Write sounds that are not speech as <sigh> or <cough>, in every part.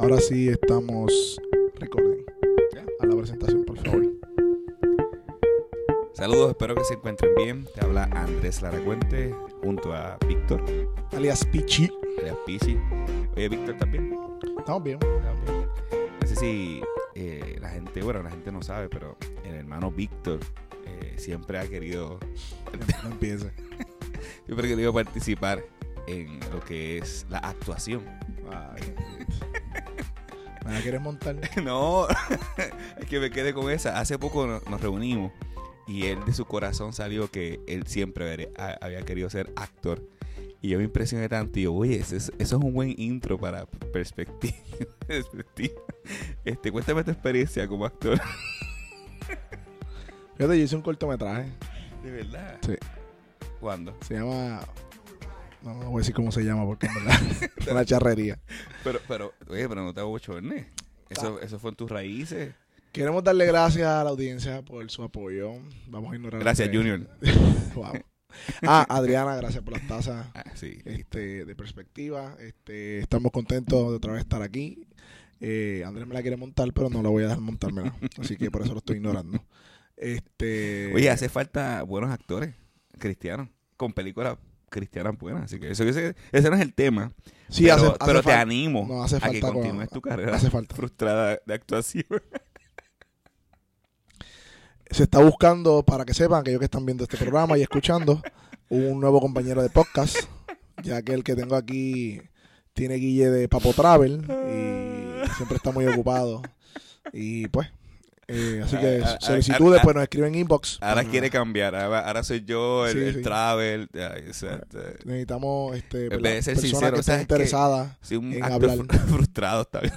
Ahora sí estamos recording. A la presentación, por favor. Saludos, espero que se encuentren bien. Te habla Andrés Laracuente junto a Víctor, Alias Pichi. alias Pisi. Oye, Víctor también. Estamos bien. También. No sé si eh, la gente, bueno, la gente no sabe, pero el hermano Víctor eh, siempre ha querido, No empiece. <laughs> siempre ha querido participar en lo que es la actuación. Ay, ¿Me la quieres montar? <laughs> No, <laughs> es que me quedé con esa. Hace poco no- nos reunimos y él de su corazón salió que él siempre había querido ser actor. Y yo me impresioné tanto y yo, oye, eso es, eso es un buen intro para perspectiva. <laughs> perspectiva. Este, cuéntame tu experiencia como actor. Fíjate, yo hice un cortometraje. De verdad. Sí. ¿Cuándo? Se llama. No, no voy a decir cómo se llama porque en verdad <laughs> es una charrería. Pero, pero, oye, pero no te hago bochornes. Eso, eso fue en tus raíces. Queremos darle gracias a la audiencia por su apoyo. Vamos a ignorar. Gracias, Junior. <laughs> Wow. Ah, Adriana, gracias por las tazas Ah, sí. este, de perspectiva. Este, estamos contentos de otra vez estar aquí. Eh, Andrés me la quiere montar, pero no la voy a dejar montármela. Así que por eso lo estoy ignorando. Este, Oye, hace falta buenos actores cristianos con películas cristianas buenas. Así que eso, ese, ese no es el tema. sí, pero hace, hace pero te animo no, hace a que falta con- continúes tu carrera hace falta. frustrada de actuación. <laughs> Se está buscando, para que sepan, aquellos que están viendo este programa y escuchando, un nuevo compañero de podcast, ya que el que tengo aquí tiene guille de Papo Travel y siempre está muy ocupado. Y pues, eh, así que ah, solicitudes, ah, pues nos escriben inbox. Ahora Para- quiere cambiar. Ahora, ahora soy yo el, Sí, el sí. travel. Exacto. Necesitamos este, vez ¿verdad? de ser personas sincero, que estén interesadas. Sí, un En hablar. fr- <laughs> frustrado está bien.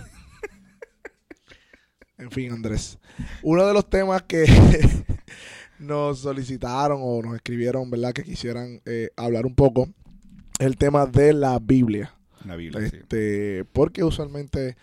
En fin, Andrés. Uno de los temas que <laughs> nos solicitaron o nos escribieron, ¿verdad? Que quisieran eh, hablar un poco, es el tema de la Biblia. La Biblia, sí. Este, porque usualmente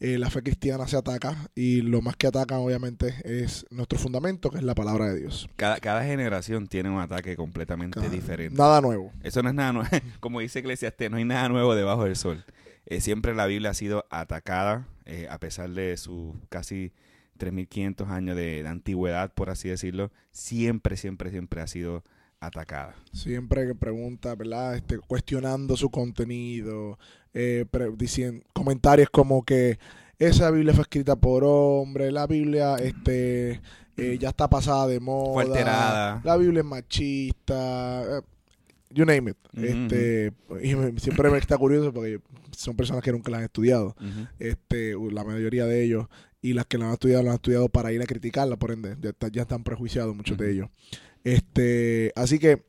eh, la fe cristiana se ataca y lo más que atacan obviamente es nuestro fundamento, que es la palabra de Dios. Cada, cada generación tiene un ataque completamente Cada- diferente. Nada nuevo. Eso no es nada nuevo. <laughs> Como dice Eclesiastes, no hay nada nuevo debajo del sol. Eh, siempre la Biblia ha sido atacada, eh, a pesar de sus casi 3.500 años de, de antigüedad, por así decirlo. Siempre, siempre, siempre ha sido atacada. Siempre que pregunta, ¿verdad? Este, cuestionando su contenido, eh, pre- dicien- comentarios como que esa Biblia fue escrita por hombre, la Biblia este, eh, ya está pasada de moda, Fue alterada. la Biblia es machista, eh, you name it. Este, y me- siempre me está curioso porque son personas que nunca la han estudiado, Ujú. este, la mayoría de ellos, y las que la han estudiado, la han estudiado para ir a criticarla, por ende, ya, está- ya están prejuiciados muchos de ellos. Este, así que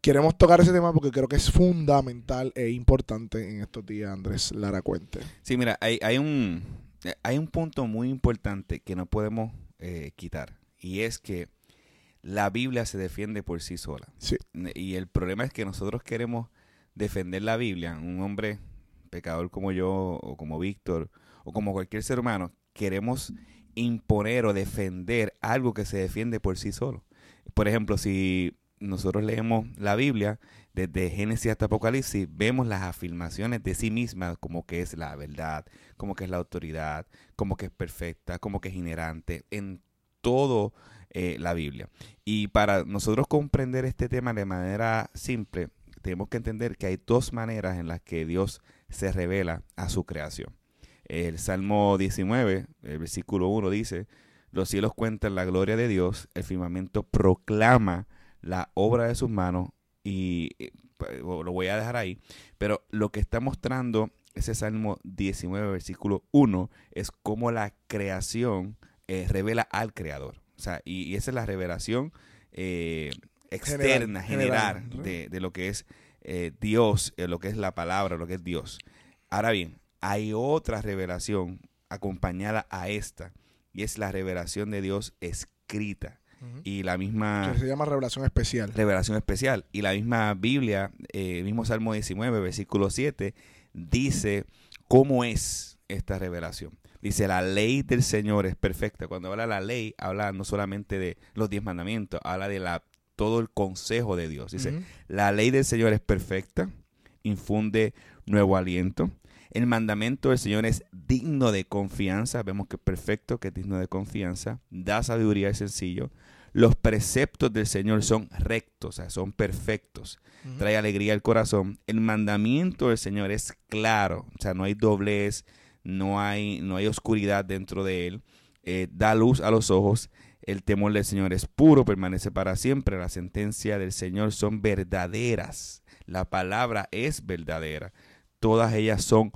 queremos tocar ese tema porque creo que es fundamental e importante en estos días, Andrés Lara Cuente. Sí, mira, hay, hay, un, hay un punto muy importante que no podemos eh, quitar. Y es que la Biblia se defiende por sí sola. Sí. Y el problema es que nosotros queremos defender la Biblia. Un hombre pecador como yo, o como Víctor, o como cualquier ser humano, queremos imponer o defender algo que se defiende por sí solo. Por ejemplo, si nosotros leemos la Biblia, desde Génesis hasta Apocalipsis, vemos las afirmaciones de sí misma, como que es la verdad, como que es la autoridad, como que es perfecta, como que es inherente, en todo eh, la Biblia. Y para nosotros comprender este tema de manera simple, tenemos que entender que hay dos maneras en las que Dios se revela a su creación. El Salmo 19, el versículo 1 dice, los cielos cuentan la gloria de Dios, el firmamento proclama la obra de sus manos y eh, lo voy a dejar ahí, pero lo que está mostrando ese Salmo 19, versículo 1 es cómo la creación eh, revela al creador. O sea, y, y esa es la revelación eh, externa, General, general, general. de, de lo que es eh, Dios, eh, lo que es la palabra, lo que es Dios. Ahora bien, hay otra revelación acompañada a esta, y es la revelación de Dios escrita. Y la misma Que se llama revelación especial. revelación especial. Y la misma Biblia, eh, mismo Salmo 19, versículo 7, dice cómo es esta revelación. Dice, la ley del Señor es perfecta. Cuando habla la ley, habla no solamente de los diez mandamientos, habla de la, todo el consejo de Dios. Dice, la ley del Señor es perfecta, infunde nuevo aliento, El mandamiento del Señor es digno de confianza. Vemos que es perfecto, que es digno de confianza. Da sabiduría y sencillo. Los preceptos del Señor son rectos, o sea, son perfectos. Trae alegría al corazón. El mandamiento del Señor es claro, o sea, no hay doblez, no hay, no hay oscuridad dentro de él. Eh, da luz a los ojos. El temor del Señor es puro, permanece para siempre. La sentencia del Señor son verdaderas. La palabra es verdadera. Todas ellas son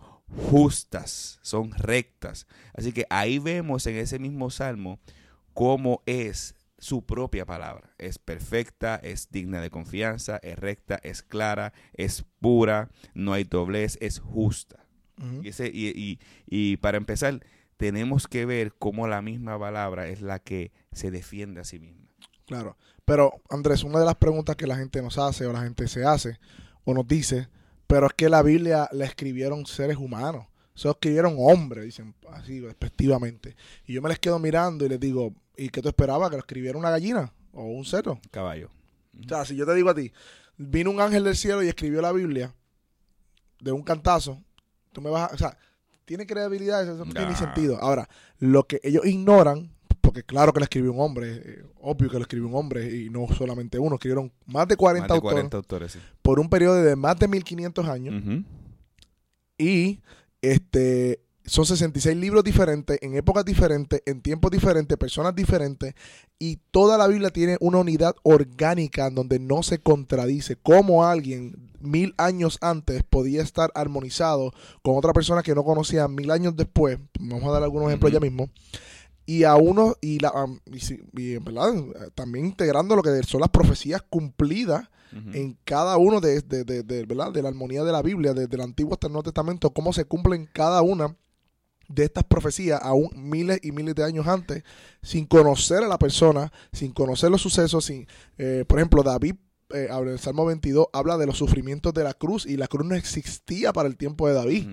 justas, son rectas. Así que ahí vemos en ese mismo salmo cómo es su propia palabra. Es perfecta, es digna de confianza, es recta, es clara, es pura, no hay doblez, es justa. y, ese, y, y, para empezar, tenemos que ver cómo la misma palabra es la que se defiende a sí misma. Claro, pero Andrés, una de las preguntas que la gente nos hace o la gente se hace o nos dice, pero es que la Biblia la escribieron seres humanos. Se escribieron hombres, dicen así despectivamente. Y yo me les quedo mirando y les digo, ¿y qué tú esperabas? ¿Que lo escribiera una gallina o un cerdo? Caballo. O sea, si yo te digo a ti, vino un ángel del cielo y escribió la Biblia de un cantazo, tú me vas a... O sea, tiene credibilidad, eso no tiene sentido. Ahora, lo que ellos ignoran, porque claro que lo escribió un hombre, eh, obvio que lo escribió un hombre y no solamente uno, escribieron más de 40, autores, por un periodo de más de 1500 años. Y este son 66 libros diferentes, en épocas diferentes, en tiempos diferentes, personas diferentes, y toda la Biblia tiene una unidad orgánica en donde no se contradice. Como alguien mil años antes podía estar armonizado con otra persona que no conocía mil años después, vamos a dar algunos ejemplos ya mismo, y a uno, y, la, y, ¿verdad? también integrando lo que son las profecías cumplidas en cada uno de, de, de, ¿verdad? de la armonía de la Biblia, desde el Antiguo hasta el Nuevo Testamento, cómo se cumplen cada una de estas profecías aún miles y miles de años antes, sin conocer a la persona, sin conocer los sucesos, sin, eh, por ejemplo, David eh, en el Salmo 22 habla de los sufrimientos de la cruz y la cruz no existía para el tiempo de David.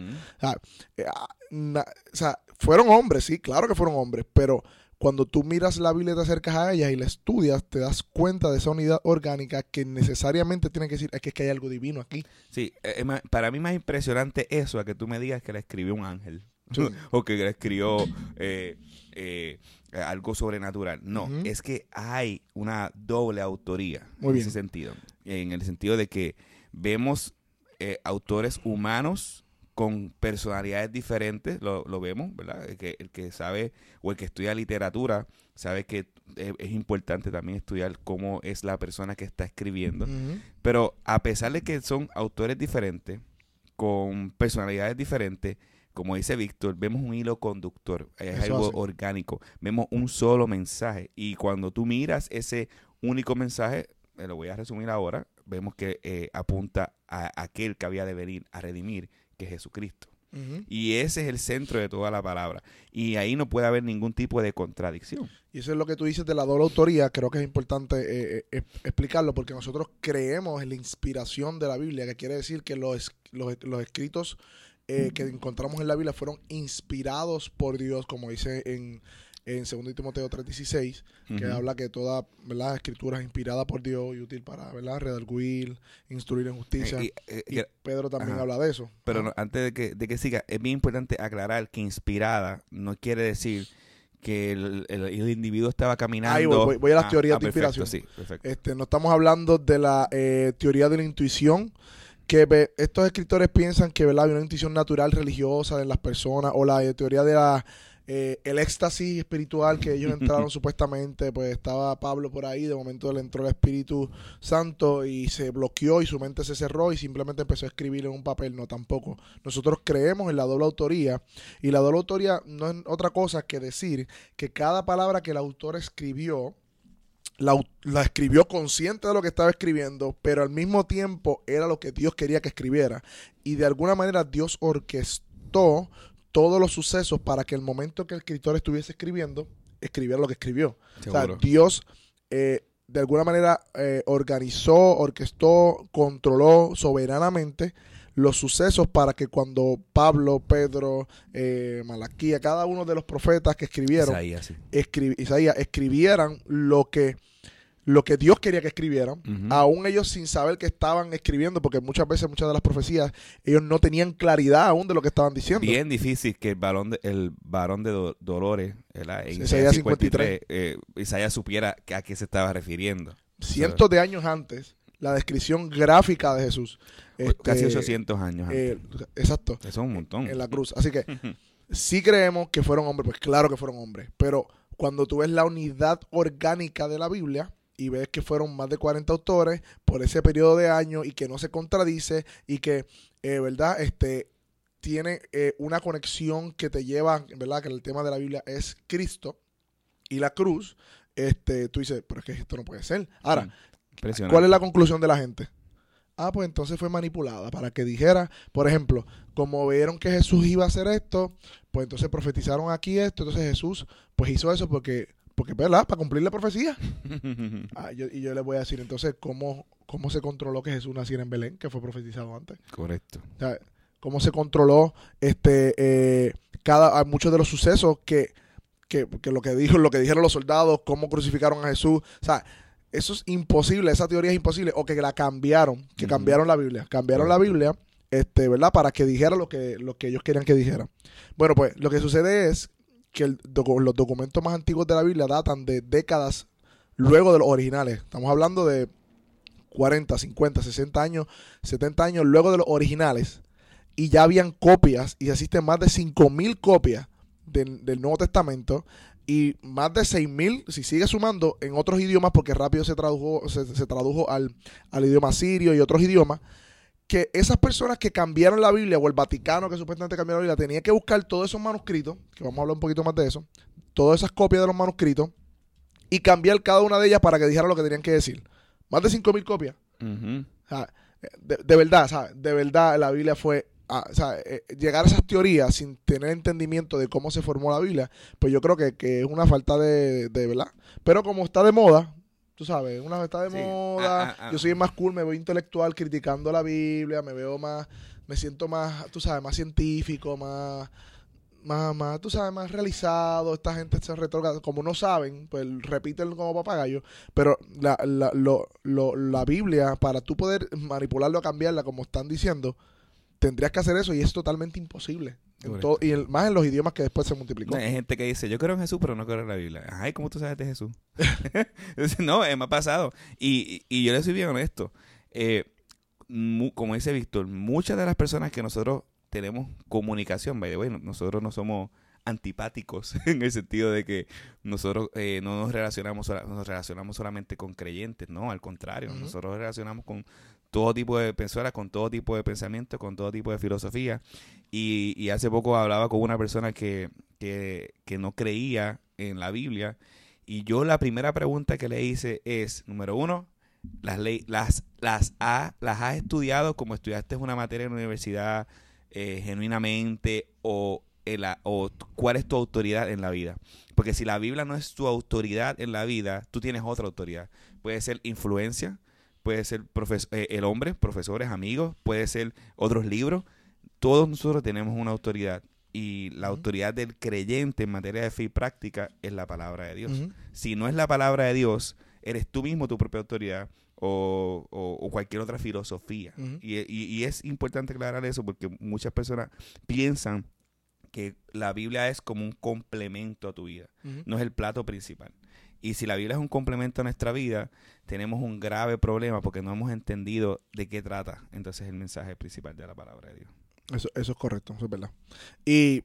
Eh, ah, o, sea, fueron hombres, sí, claro que fueron hombres, pero cuando tú miras la Biblia te acercas a ella y la estudias, te das cuenta de esa unidad orgánica que necesariamente tiene que decir es que, es que hay algo divino aquí. Sí, para mí más impresionante eso a que tú me digas que la escribió un ángel. <laughs> o que escribió eh, eh, algo sobrenatural. No, es que hay una doble autoría en ese sentido. En el sentido de que vemos eh, autores humanos con personalidades diferentes, lo, vemos, ¿verdad? El que, el que sabe o el que estudia literatura sabe que es, importante también estudiar cómo es la persona que está escribiendo. Pero a pesar de que son autores diferentes, con personalidades diferentes, como dice Víctor, vemos un hilo conductor, es algo orgánico, vemos un solo mensaje y cuando tú miras ese único mensaje, me lo voy a resumir ahora, vemos que eh, apunta a aquel que había de venir a redimir, que es Jesucristo. Y ese es el centro de toda la palabra. Y ahí no puede haber ningún tipo de contradicción. Y eso es lo que tú dices de la doble autoría. Creo que es importante eh, eh, explicarlo porque nosotros creemos en la inspiración de la Biblia, que quiere decir que los, los, los escritos eh, que encontramos en la Biblia fueron inspirados por Dios, como dice en, en 2 Timoteo 3:16, que habla que toda ¿verdad? escritura es inspirada por Dios y útil para ¿verdad? redarguir, instruir en justicia. y, eh, Pedro también habla de eso. Pero antes de que, de que siga, es bien importante aclarar que inspirada no quiere decir que el, el, individuo estaba caminando. Ahí voy, a las teorías de inspiración. Este, no estamos hablando de la eh, teoría de la intuición, que estos escritores piensan que ¿verdad? hay una intuición natural religiosa en las personas o la teoría de la eh, el éxtasis espiritual que ellos <laughs> entraron supuestamente, pues estaba Pablo por ahí, de momento le entró el Espíritu Santo y se bloqueó y su mente se cerró y simplemente empezó a escribir en un papel, no tampoco. Nosotros creemos en la doble autoría y la doble autoría no es otra cosa que decir que cada palabra que el autor escribió, la, escribió consciente de lo que estaba escribiendo, pero al mismo tiempo era lo que Dios quería que escribiera. Y de alguna manera Dios orquestó todos los sucesos para que el momento que el escritor estuviese escribiendo, escribiera lo que escribió. O sea, Dios eh, de alguna manera eh, organizó, orquestó, controló soberanamente los sucesos para que cuando Pablo, Pedro, eh, Malaquía, cada uno de los profetas que escribieron, Isaías, escribieran lo que lo que Dios quería que escribieran, Ujú. aún ellos sin saber que estaban escribiendo, porque muchas veces, muchas de las profecías, ellos no tenían claridad aún de lo que estaban diciendo. Bien difícil que el varón de, el varón de Do- Dolores, ¿verdad? En Isaías Isaías 53, eh, Isaías supiera a qué se estaba refiriendo. Cientos de años antes, la descripción gráfica de Jesús. este, Casi 800 años antes. eh, exacto, Eso es un montón. en la cruz. Así que <laughs> si creemos que fueron hombres, pues claro que fueron hombres, pero cuando tú ves la unidad orgánica de la Biblia y ves que fueron más de 40 autores por ese periodo de años y que no se contradice y que, eh, ¿verdad? Este tiene eh, una conexión que te lleva, ¿verdad? Que el tema de la Biblia es Cristo y la cruz. Este, tú dices, pero es que esto no puede ser. Ahora, Impresionante. ¿Cuál es la conclusión de la gente? Ah, pues entonces fue manipulada para que dijera, por ejemplo, como vieron que Jesús iba a hacer esto, pues entonces profetizaron aquí esto, entonces Jesús pues hizo eso porque, porque ¿verdad? Para cumplir la profecía. <laughs> Ah, yo- y yo les voy a decir entonces cómo, cómo se controló que Jesús naciera en Belén, que fue profetizado antes. Correcto. O sea, cómo se controló este eh, cada a muchos de los sucesos que, que, que lo que dijo, lo que dijeron los soldados, cómo crucificaron a Jesús. O sea, eso es imposible, esa teoría es imposible. O que la cambiaron, que cambiaron la Biblia. Cambiaron la. Biblia, este, ¿verdad? Para que dijera lo que, lo que ellos querían que dijera. Bueno, pues lo que sucede es que el los documentos más antiguos de la Biblia datan de décadas luego de los originales. Estamos hablando de 40, 50, 60 años, 70 años luego de los originales. Y ya habían copias, y existen más de 5.000 copias del, del Nuevo Testamento y más de 6.000, si sigue sumando, en otros idiomas, porque rápido se tradujo, se, se tradujo al, al idioma sirio y otros idiomas, que esas personas que cambiaron la Biblia, o el Vaticano que supuestamente cambió la Biblia, tenía que buscar todos esos manuscritos, que vamos a hablar un poquito más de eso, todas esas copias de los manuscritos, y cambiar cada una de ellas para que dijera lo que tenían que decir. Más de 5.000 copias. Ujú. O sea, de, de verdad, ¿sabes? De verdad la Biblia fue... ah, o sea, eh, llegar a esas teorías sin tener entendimiento de cómo se formó la Biblia, pues yo creo que, que es una falta de, de verdad. Pero como está de moda, tú sabes, una está de Sí. moda, Ah, ah, ah. yo soy más cool, me veo intelectual criticando la Biblia, me veo más, me siento más, tú sabes, más científico, más, más, más, tú sabes, más realizado. Esta gente se retroga, como no saben, pues repiten como papagayo. Pero la, la, lo, lo- la Biblia, para tú poder manipularlo o cambiarla, como están diciendo, tendrías que hacer eso y es totalmente imposible. En y el- más en los idiomas que después se multiplicó. No, hay gente que dice, yo creo en Jesús, pero no creo en la Biblia. Ay, ¿cómo tú sabes de Jesús? <laughs> No, eh, me ha pasado. Y, y, y yo le soy bien honesto. Eh, mu- como dice Víctor, muchas de las personas que nosotros tenemos comunicación, by the way, no- nosotros no somos antipáticos <laughs> en el sentido de que nosotros eh, no nos relacionamos, nos relacionamos solamente con creyentes, no, al contrario, Ujú. nosotros nos relacionamos con todo tipo de personas, con todo tipo de pensamiento, con todo tipo de filosofía. Y, hace poco hablaba con una persona que, que, que no creía en la Biblia. Y yo la primera pregunta que le hice es, número uno, las, las, las, ha, las has estudiado como estudiaste una materia en la universidad eh, genuinamente o, en la- o cuál es tu autoridad en la vida. Porque si la Biblia no es tu autoridad en la vida, tú tienes otra autoridad. Puede ser influencia, puede ser profes- eh, el hombre, profesores, amigos, puede ser otros libros. Todos nosotros tenemos una autoridad. Y la autoridad del creyente en materia de fe y práctica es la palabra de Dios. Si no es la palabra de Dios, eres tú mismo tu propia autoridad o, o- o cualquier otra filosofía. Y, y- y es importante aclarar eso porque muchas personas piensan que la Biblia es como un complemento a tu vida, no es el plato principal. Y si la Biblia es un complemento a nuestra vida, tenemos un grave problema porque no hemos entendido de qué trata entonces el mensaje principal de la palabra de Dios. Eso, eso es correcto, eso es verdad. Y,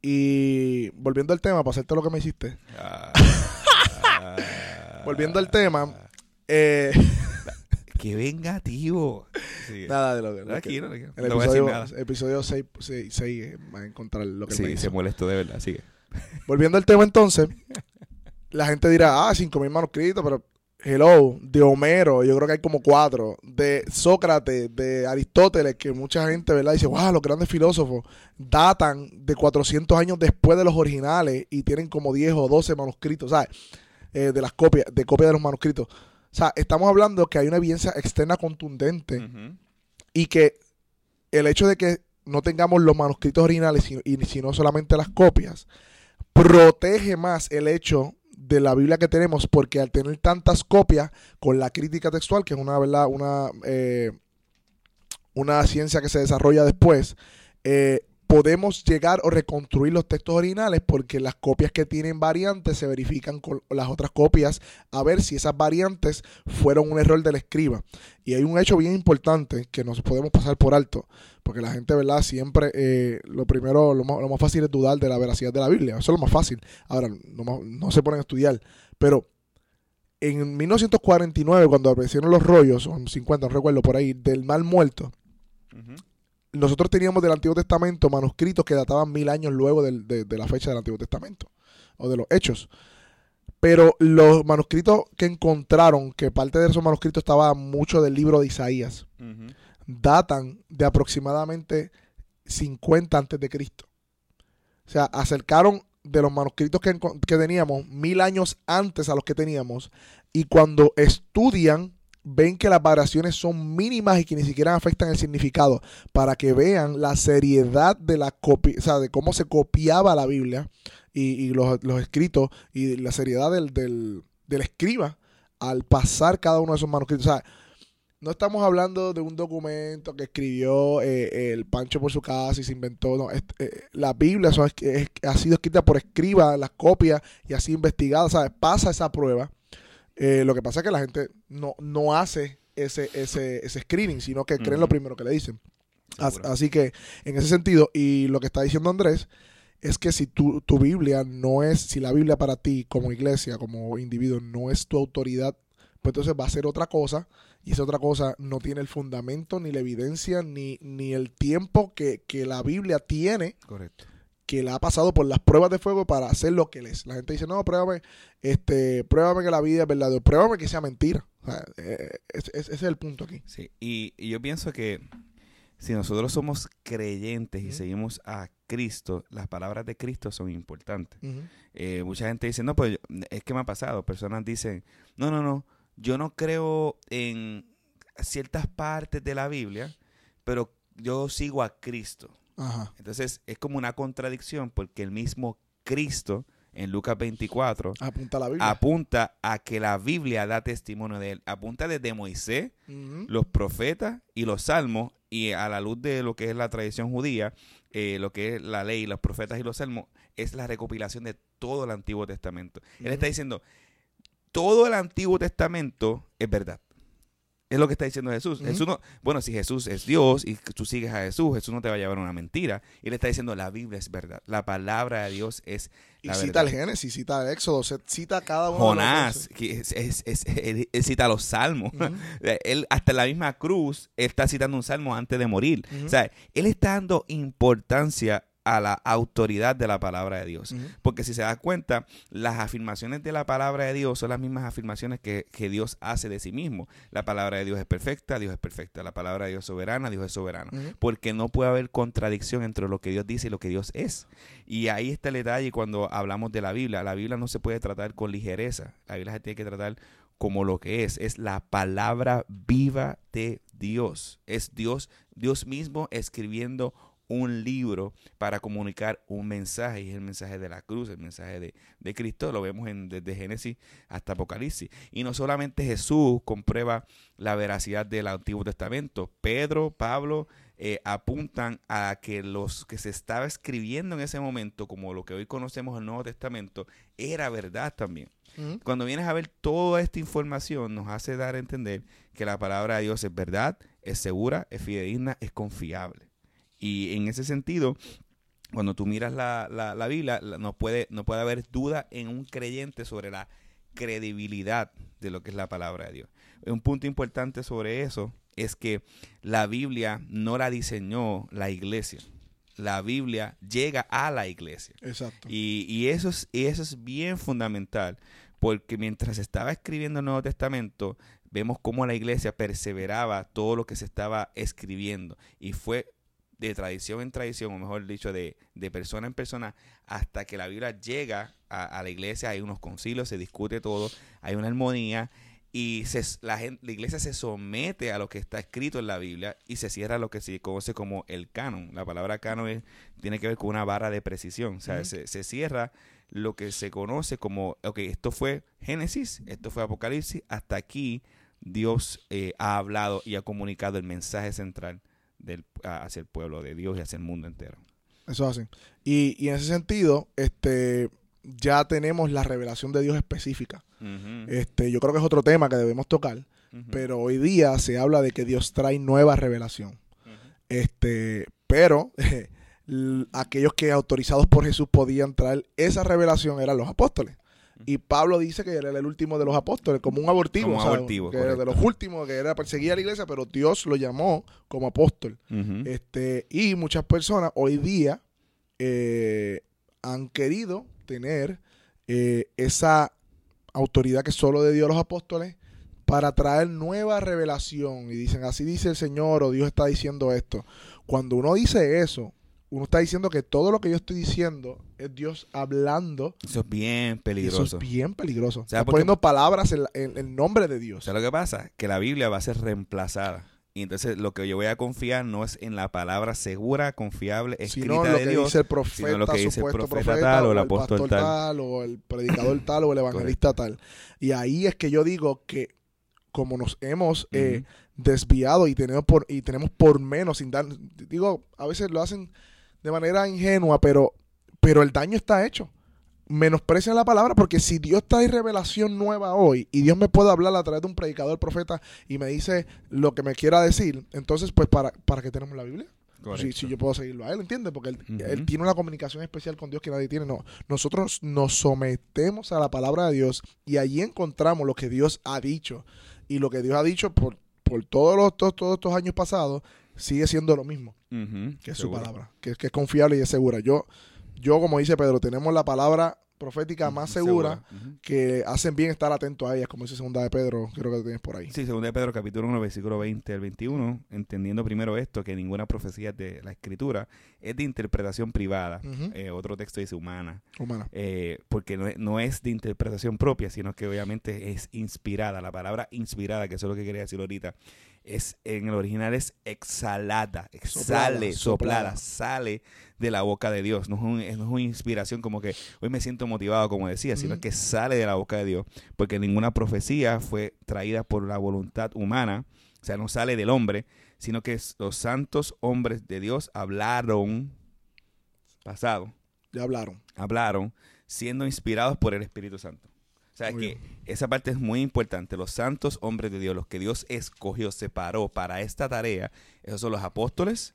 y volviendo al tema, para hacerte lo que me hiciste, Ah, <laughs> Volviendo al tema, eh, <laughs> ¡Qué vengativo! Sí. nada de lo que... el No voy a decir episodio, nada. episodio 6, 6, 6 va a encontrar lo que él me Sí, hizo. se molestó de verdad, sigue. Volviendo al tema entonces, <laughs> la gente dirá, ah, 5.000 manuscritos, pero hello, de Homero, yo creo que hay como cuatro, de Sócrates, de Aristóteles, que mucha gente, ¿verdad? Dice, wow, los grandes filósofos datan de 400 años después de los originales y tienen como 10 o 12 manuscritos, ¿sabes? Eh, de las copias, de copias de los manuscritos. O sea, estamos hablando que hay una evidencia externa contundente y que el hecho de que no tengamos los manuscritos originales sino- y sino solamente las copias protege más el hecho de la Biblia que tenemos, porque al tener tantas copias con la crítica textual, que es una verdad, una, eh, una ciencia que se desarrolla después, eh, podemos llegar o reconstruir los textos originales porque las copias que tienen variantes se verifican con las otras copias a ver si esas variantes fueron un error del escriba. Y hay un hecho bien importante que nos podemos pasar por alto, porque la gente, ¿verdad? Siempre eh, lo primero, lo más, lo más, fácil es dudar de la veracidad de la Biblia. Eso es lo más fácil. Ahora, no, no se ponen a estudiar, pero en 1949, cuando aparecieron los rollos, o en 50, no recuerdo por ahí, del mal muerto, nosotros teníamos del Antiguo Testamento manuscritos que databan mil años luego del, de, de, la fecha del Antiguo Testamento o de los hechos. Pero los manuscritos que encontraron, que parte de esos manuscritos estaba mucho del libro de Isaías, uh -huh. datan de aproximadamente 50 antes de Cristo. O sea, acercaron de los manuscritos que, que teníamos mil años antes a los que teníamos y cuando estudian ven que las variaciones son mínimas y que ni siquiera afectan el significado, para que vean la seriedad de la copia, o sea, de cómo se copiaba la Biblia y, los, escritos y la seriedad del, del, escriba al pasar cada uno de esos manuscritos. O sea, no estamos hablando de un documento que escribió eh, el Pancho por su casa y se inventó. No, es, eh, la Biblia son, es, es, ha sido escrita por escriba, las copias y así investigada. ¿sabes? Pasa esa prueba eh, lo que pasa es que la gente no, no hace ese, ese, ese screening, sino que creen uh -huh. lo primero que le dicen. As, así que, en ese sentido, y lo que está diciendo Andrés, es que si tu, tu Biblia no es, si la Biblia para ti como iglesia, como individuo, no es tu autoridad, pues entonces va a ser otra cosa, y esa otra cosa no tiene el fundamento, ni la evidencia, ni, ni el tiempo que, que la Biblia tiene. Correcto que la ha pasado por las pruebas de fuego para hacer lo que él es. La gente dice, no, pruébame, este, pruébame que la vida es verdadera, pruébame que sea mentira. O sea, eh, ese, ese, es el punto aquí. Sí, y, y, yo pienso que si nosotros somos creyentes y uh -huh. seguimos a Cristo, las palabras de Cristo son importantes. Uh -huh. eh, mucha gente dice, no, pues es que me ha pasado. Personas dicen, no, no, no, yo no creo en ciertas partes de la Biblia, pero yo sigo a Cristo. Ajá. Entonces es como una contradicción porque el mismo Cristo en Lucas 24 apunta a, la Biblia. apunta a que la Biblia da testimonio de él. Apunta desde Moisés, uh -huh. los profetas y los salmos y a la luz de lo que es la tradición judía, eh, lo que es la ley, los profetas y los salmos, es la recopilación de todo el Antiguo Testamento. Uh -huh. Él está diciendo, todo el Antiguo Testamento es verdad. Es lo que está diciendo Jesús. Uh -huh. Jesús no, bueno, si Jesús es Dios y tú sigues a Jesús, Jesús no te va a llevar una mentira. Y le está diciendo, la Biblia es verdad. La palabra de Dios es y la cita verdad. el Génesis, cita el Éxodo, cita cada uno Jonás, que es, es, es, él, él, cita los salmos. Uh <laughs> -huh. él, hasta la misma cruz, él está citando un salmo antes de morir. Uh -huh. O sea, él está dando importancia a la autoridad de la palabra de Dios. Uh -huh. Porque si se da cuenta, las afirmaciones de la palabra de Dios son las mismas afirmaciones que, que, Dios hace de sí mismo. La palabra de Dios es perfecta, Dios es perfecta. La palabra de Dios es soberana, Dios es soberano. Uh -huh. Porque no puede haber contradicción entre lo que Dios dice y lo que Dios es. Y ahí está el detalle cuando hablamos de la Biblia. La Biblia no se puede tratar con ligereza. La Biblia se tiene que tratar como lo que es. Es la palabra viva de Dios. Es Dios, Dios mismo escribiendo un libro para comunicar un mensaje, y es el mensaje de la cruz, el mensaje de, de Cristo, lo vemos en, desde Génesis hasta Apocalipsis. Y no solamente Jesús comprueba la veracidad del Antiguo Testamento, Pedro, Pablo eh, apuntan a que los que se estaba escribiendo en ese momento, como lo que hoy conocemos el Nuevo Testamento, era verdad también. Cuando vienes a ver toda esta información, nos hace dar a entender que la palabra de Dios es verdad, es segura, es fidedigna, es confiable. Y en ese sentido, cuando tú miras la, la, la Biblia, no puede, no puede haber duda en un creyente sobre la credibilidad de lo que es la palabra de Dios. Un punto importante sobre eso es que la Biblia no la diseñó la iglesia. La Biblia llega a la iglesia. Exacto. Y, y, eso, es, y eso es bien fundamental, porque mientras estaba escribiendo el Nuevo Testamento, vemos cómo la iglesia perseveraba todo lo que se estaba escribiendo. Y fue de tradición en tradición, o mejor dicho, de, de persona en persona, hasta que la Biblia llega a, a, la iglesia, hay unos concilios, se discute todo, hay una armonía, y se, la, gente, la iglesia se somete a lo que está escrito en la Biblia y se cierra lo que se conoce como el canon. La palabra canon es, tiene que ver con una barra de precisión. O sea, se, se, cierra lo que se conoce como, ok, esto fue Génesis, esto fue Apocalipsis, hasta aquí Dios eh, ha hablado y ha comunicado el mensaje central del, hacia el pueblo de Dios y hacia el mundo entero. Eso es así. Y, y en ese sentido, este ya tenemos la revelación de Dios específica. este, yo creo que es otro tema que debemos tocar, pero hoy día se habla de que Dios trae nueva revelación. Este, pero <laughs> aquellos que autorizados por Jesús podían traer esa revelación eran los apóstoles. Y Pablo dice que era el último de los apóstoles, como un abortivo, que era de los últimos, que era perseguir a la iglesia, pero Dios lo llamó como apóstol. este, y muchas personas hoy día eh, han querido tener eh, esa autoridad que solo de Dios los apóstoles para traer nueva revelación. Y dicen, así dice el Señor o Dios está diciendo esto. Cuando uno dice eso, uno está diciendo que todo lo que yo estoy diciendo es Dios hablando. Eso es bien peligroso. Eso es bien peligroso. está poniendo palabras en, el nombre de Dios. O sea, lo que pasa? Que la Biblia va a ser reemplazada. Y entonces lo que yo voy a confiar no es en la palabra segura, confiable, escrita de que Dice el profeta, sino lo que dice el profeta, tal, o el apóstol tal. o el predicador tal, o el evangelista tal. Y ahí es que yo digo que como nos hemos eh, desviado y tenemos por y tenemos por menos sin dar, digo, a veces lo hacen de manera ingenua, pero pero el daño está hecho menosprecian la palabra porque si Dios trae revelación nueva hoy y Dios me puede hablar a través de un predicador profeta y me dice lo que me quiera decir, entonces pues para, para qué tenemos la Biblia? Si, si, yo puedo seguirlo a él, ¿entiendes? Porque él, tiene una comunicación especial con Dios que nadie tiene. No, nosotros nos sometemos a la palabra de Dios y allí encontramos lo que Dios ha dicho. Y lo que Dios ha dicho por, por todos, los, todos, todos estos años pasados sigue siendo lo mismo, que es su palabra, que, que es confiable y es segura. Yo, yo, como dice Pedro, tenemos la palabra profética más segura, que hacen bien estar atentos a ellas, como dice Segunda de Pedro, creo que lo tienes por ahí. Sí, Segunda de Pedro, capítulo 1, versículo 20 al 21, entendiendo primero esto, que ninguna profecía de la Escritura es de interpretación privada. Eh, otro texto dice humana. Humana. Eh, porque no es, no es, de interpretación propia, sino que obviamente es inspirada. La palabra inspirada, que eso es lo que quería decir ahorita, es en el original es exhalada, exhale, soplada, sale de la boca de Dios. No es, una inspiración como que hoy me siento motivado, como decía, sino que sale de la boca de Dios, porque ninguna profecía fue traída por la voluntad humana, o sea, no sale del hombre, sino que los santos hombres de Dios hablaron pasado. Ya hablaron. Hablaron siendo inspirados por el Espíritu Santo. O sea que esa parte es muy importante. Los santos hombres de Dios, los que Dios escogió, separó para esta tarea, esos son los apóstoles.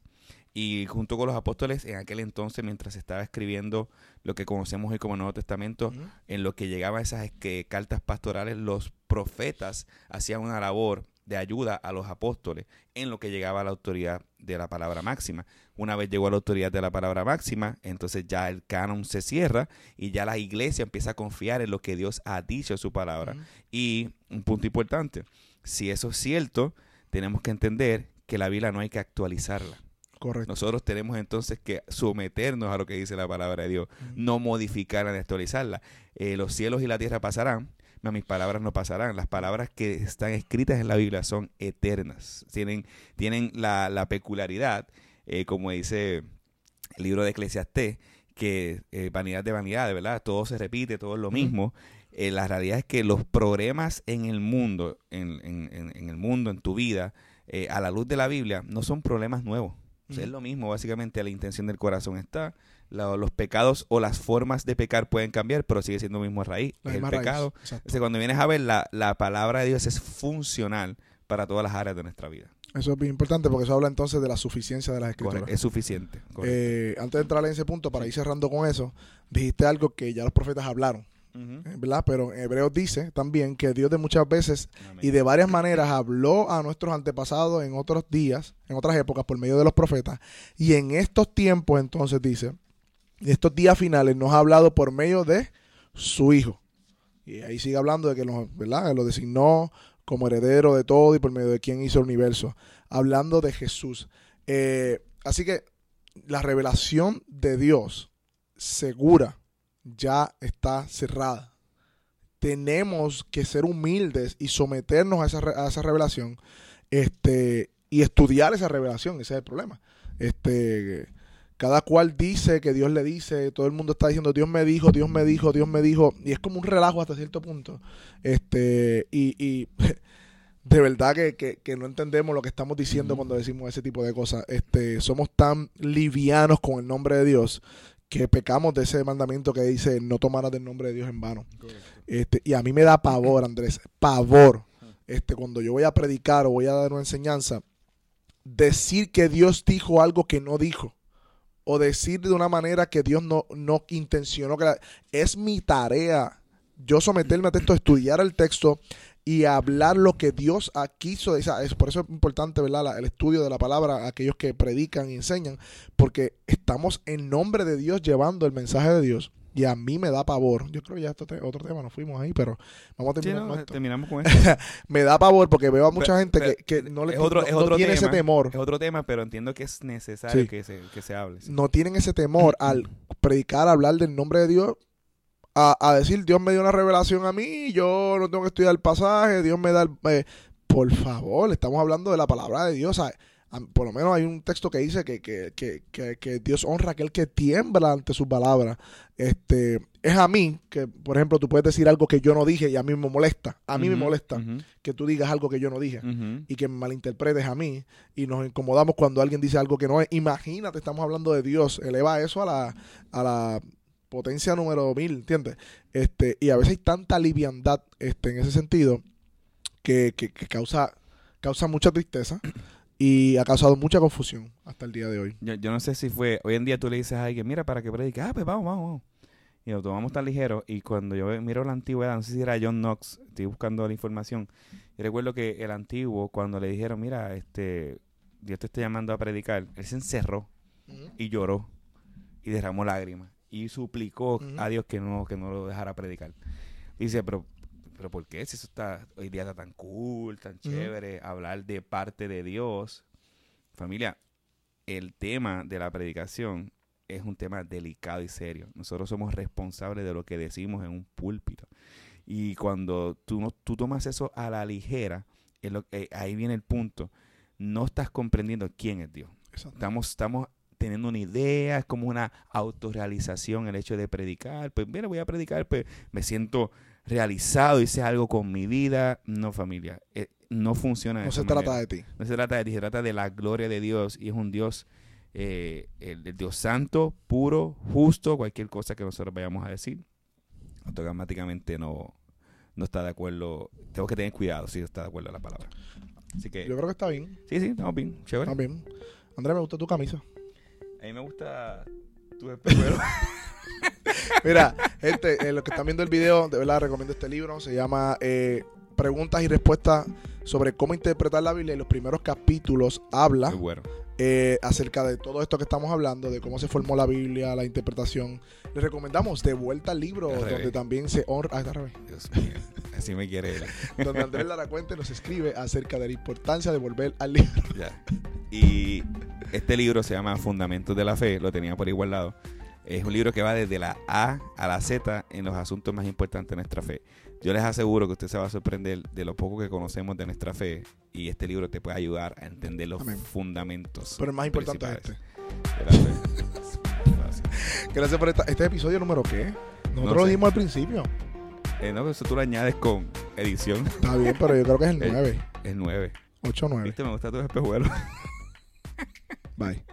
Y junto con los apóstoles, en aquel entonces, mientras estaba escribiendo lo que conocemos hoy como Nuevo Testamento, en lo que llegaban esas cartas pastorales, los profetas hacían una labor de ayuda a los apóstoles en lo que llegaba a la autoridad de la palabra máxima. Una vez llegó a la autoridad de la palabra máxima, entonces ya el canon se cierra y ya la iglesia empieza a confiar en lo que Dios ha dicho en su palabra. Y un punto importante, si eso es cierto, tenemos que entender que la Biblia no hay que actualizarla. Correcto. Nosotros tenemos entonces que someternos a lo que dice la palabra de Dios, no modificarla ni actualizarla. Eh, los cielos y la tierra pasarán, mis palabras no pasarán. Las palabras que están escritas en la Biblia son eternas. Tienen, tienen la, peculiaridad, eh, como dice el libro de Eclesiastés, que eh, vanidad de vanidad, ¿verdad? Todo se repite, todo es lo mismo. Eh, la realidad es que los problemas en el mundo, en, en, en el mundo, en tu vida, a la luz de la Biblia, no son problemas nuevos. es lo mismo, básicamente la intención del corazón está, los pecados o las formas de pecar pueden cambiar, pero sigue siendo el mismo raíz, el pecado. cuando vienes a ver, la, la palabra de Dios es funcional para todas las áreas de nuestra vida. Eso es bien importante porque eso habla entonces de la suficiencia de las escrituras. es suficiente. Eh, antes de entrar en ese punto, para ir cerrando con eso, dijiste algo que ya los profetas hablaron. Eh, ¿verdad? Pero en Hebreos dice también que Dios de muchas veces y de varias maneras habló a nuestros antepasados en otros días, en otras épocas, por medio de los profetas. Y en estos tiempos, entonces dice, estos días finales nos ha hablado por medio de su Hijo. Y ahí sigue hablando de que nos, lo designó como heredero de todo y por medio de quien hizo el universo. Hablando de Jesús. Eh, así que la revelación de Dios segura ya está cerrada. tenemos que ser humildes y someternos a esa, a esa revelación este, y estudiar esa revelación, ese es el problema. Este, cada cual dice que Dios le dice, todo el mundo está diciendo Dios me dijo, Dios me dijo, Dios me dijo, y es como un relajo hasta cierto punto. Este, y, y <laughs> de verdad que, que- que no entendemos lo que estamos diciendo cuando decimos ese tipo de cosas. Este, somos tan livianos con el nombre de Dios que pecamos de ese mandamiento que dice no tomarás del nombre de Dios en vano. Este, y a mí me da pavor, Andrés, pavor. Este, cuando yo voy a predicar o voy a dar una enseñanza, decir que Dios dijo algo que no dijo. O decir de una manera que Dios no, no intencionó. Que es mi tarea. Yo someterme a texto, estudiar el texto y hablar lo que Dios quiso. O es, por eso es importante ¿verdad? El estudio de la palabra aquellos que predican y enseñan. Porque estamos en nombre de Dios llevando el mensaje de Dios. Y a mí me da pavor. Yo creo que ya esto te- otro tema, nos fuimos ahí, pero vamos a Sí, terminar no, con esto terminamos con <laughs> esto. me da pavor porque veo a mucha Pero- gente pero que, que no, le, es otro- no- es no otro tiene ese tema. temor. Es otro tema, pero entiendo que es necesario Sí. que, se, que se hable. sí. No tienen ese temor al predicar, hablar del nombre de Dios, a, a decir Dios me dio una revelación a mí, yo no tengo que estudiar el pasaje, Dios me da el... eh, por favor, estamos hablando de la palabra de Dios. a- por lo menos hay un texto que dice que, que, que, que, Dios honra a aquel que tiembla ante sus palabras. Este, es a mí que, por ejemplo, tú puedes decir algo que yo no dije y a mí me molesta. A mí me molesta que tú digas algo que yo no dije. y que me malinterpretes a mí y nos incomodamos cuando alguien dice algo que no es. Imagínate, estamos hablando de Dios, eleva eso a la, a la potencia número mil, ¿entiendes? Este, y a veces hay tanta liviandad este, en ese sentido que causa, causa mucha tristeza y ha causado mucha confusión hasta el día de hoy. Yo, yo no sé si fue, hoy en día tú le dices a alguien, mira, para que predique, ah, pues vamos, vamos, vamos. Y lo tomamos tan ligero. Y cuando yo miro la antigüedad, no sé si era John Knox, estoy buscando la información. Y recuerdo que el antiguo, cuando le dijeron, mira, este, Dios te está llamando a predicar, él se encerró y lloró y derramó lágrimas y suplicó a Dios que no, que no lo dejara predicar. Dice, pero, pero ¿por qué? Si eso está, hoy día está tan cool, tan chévere, hablar de parte de Dios. Familia, el tema de la predicación es un tema delicado y serio. Nosotros somos responsables de lo que decimos en un púlpito. Y cuando tú, no, tú tomas eso a la ligera, es lo- eh, ahí viene el punto. No estás comprendiendo quién es Dios. Exacto. Estamos, estamos teniendo una idea, es como una autorrealización el hecho de predicar. Pues mira, voy a predicar, pues me siento realizado, hice algo con mi vida. No, familia, eh, no funciona de No esa se trata de ti. No se trata de ti, se trata de la gloria de Dios y es un Dios, eh, el, el Dios santo, puro, justo, cualquier cosa que nosotros vayamos a decir, automáticamente no, no está de acuerdo. Tengo que tener cuidado si está de acuerdo a la palabra. Así que, Yo creo que está bien. sí, sí, estamos bien, chévere. Está bien. Andrés, me gusta tu camisa. A mí me gusta tu espejuelo. <laughs> Mira, gente, eh, los que están viendo el video, de verdad recomiendo este libro. Se llama eh, Preguntas y Respuestas sobre cómo interpretar la Biblia. Y los primeros capítulos habla bueno. eh, acerca de todo esto que estamos hablando, de cómo se formó la Biblia, la interpretación. Les recomendamos de vuelta al libro, Al revés. donde también se honra. Ah, está al revés. Dios mío, así me quiere él. <laughs> Donde Andrés Lara Cuente nos escribe acerca de la importancia de volver al libro. Ya. Y este libro se llama Fundamentos de la Fe, lo tenía por igual lado. Es un libro que va desde la A a la Z en los asuntos más importantes de nuestra fe. Yo les aseguro que usted se va a sorprender de lo poco que conocemos de nuestra fe y este libro te puede ayudar a entender los Amén. fundamentos. Pero el más importante es este. <laughs> Gracias por esta, este episodio número qué. Nosotros No lo sé. dijimos al principio. Eh, no, eso tú lo añades con edición. Está bien, pero yo creo que es el <laughs> El- 9. Es 9. 8 9. ¿Viste? Me gusta tu espejuelo. Bye.